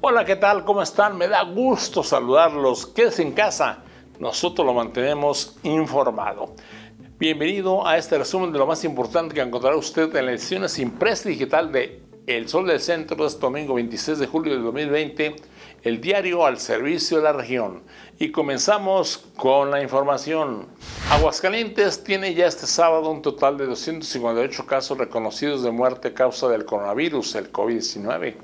Hola, ¿qué tal? ¿Cómo están? Me da gusto saludarlos. Quédese en casa. Nosotros lo mantenemos informado. Bienvenido a este resumen de lo más importante que encontrará usted en la edición impresa digital de El Sol del Centro, este domingo 26 de julio de 2020 el diario al servicio de la región. Y comenzamos con la información. Aguascalientes tiene ya este sábado un total de 258 casos reconocidos de muerte a causa del coronavirus, el COVID-19.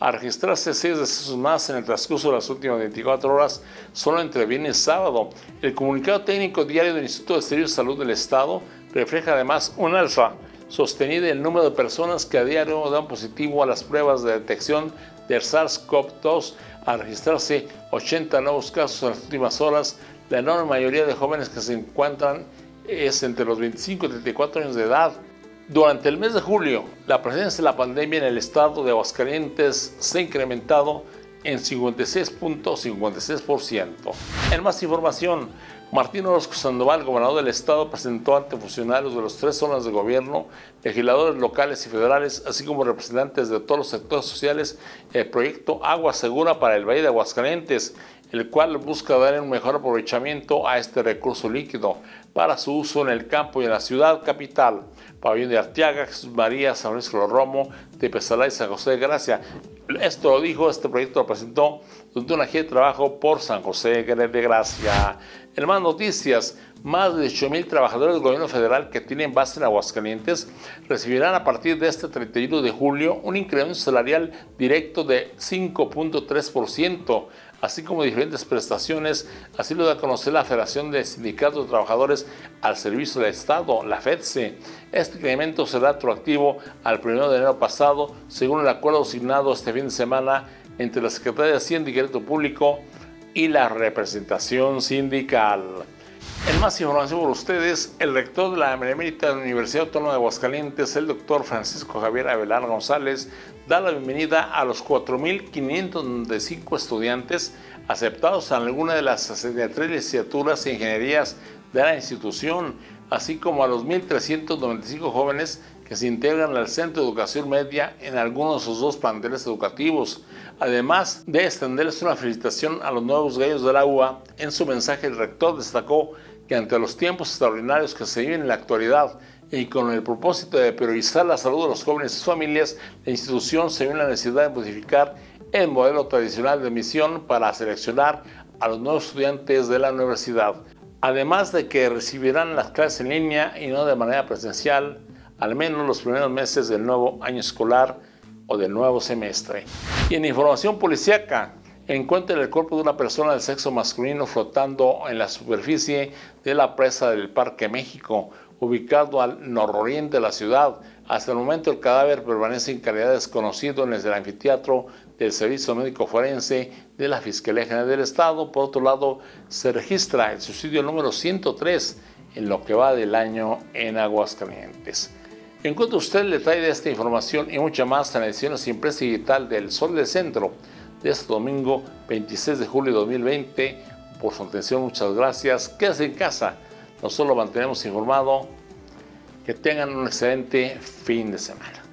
A registrarse seis decesos más en el transcurso de las últimas 24 horas, solo entre viernes y sábado. El comunicado técnico diario del Instituto de Servicios de Salud del Estado refleja además un alza sostenida en el número de personas que a diario dan positivo a las pruebas de detección del SARS-CoV-2 a registrarse 80 nuevos casos en las últimas horas. La enorme mayoría de jóvenes que se encuentran es entre los 25 y 34 años de edad. Durante el mes de julio, la presencia de la pandemia en el estado de Aguascalientes se ha incrementado en 56.56%. En más información, Martín Orozco Sandoval, gobernador del estado, presentó ante funcionarios de las tres zonas de gobierno, legisladores locales y federales, así como representantes de todos los sectores sociales, el proyecto Agua Segura para el Valle de Aguascalientes, el cual busca dar un mejor aprovechamiento a este recurso líquido para su uso en el campo y en la ciudad capital. Pabellón de Arteaga, Jesús María, San Luis Romo, de Pesalá y San José de Gracia. Esto lo dijo, este proyecto lo presentó durante una gira de trabajo por San José de Gracia. En más noticias, más de 8.000 trabajadores del gobierno federal que tienen base en Aguascalientes recibirán a partir de este 31 de julio un incremento salarial directo de 5.3%, así como diferentes prestaciones, así lo da a conocer la Federación de Sindicatos de Trabajadores al Servicio del Estado, la FEDSE. Este incremento será retroactivo al 1 de enero pasado, según el acuerdo asignado este fin de semana entre la Secretaría de Hacienda y Crédito Público y la representación sindical. En más información por ustedes, el rector de la Benemérita de la Universidad Autónoma de Aguascalientes, el doctor Francisco Javier Avelar González, da la bienvenida a los 4.595 estudiantes aceptados en alguna de las 63 licenciaturas e ingenierías de la institución, así como a los 1.395 jóvenes que se integran al Centro de Educación Media en algunos de sus dos planteles educativos. Además de extenderles una felicitación a los nuevos gallos de la UA, en su mensaje el rector destacó que ante los tiempos extraordinarios que se viven en la actualidad y con el propósito de priorizar la salud de los jóvenes y sus familias, la institución se ve en la necesidad de modificar el modelo tradicional de admisión para seleccionar a los nuevos estudiantes de la universidad. Además de que recibirán las clases en línea y no de manera presencial, al menos los primeros meses del nuevo año escolar o del nuevo semestre. Y en información policíaca, encuentra el cuerpo de una persona del sexo masculino flotando en la superficie de la presa del Parque México, ubicado al nororiente de la ciudad. Hasta el momento el cadáver permanece en calidad desconocido en el anfiteatro del Servicio Médico Forense de la Fiscalía General del Estado. Por otro lado, se registra el suicidio número 103 en lo que va del año en Aguascalientes. Encuentra usted el detalle de esta información y mucha más en la edición impresa digital del Sol del Centro de este domingo 26 de julio de 2020. Por su atención, muchas gracias. Quédese en casa. Nosotros lo mantenemos informado. Que tengan un excelente fin de semana.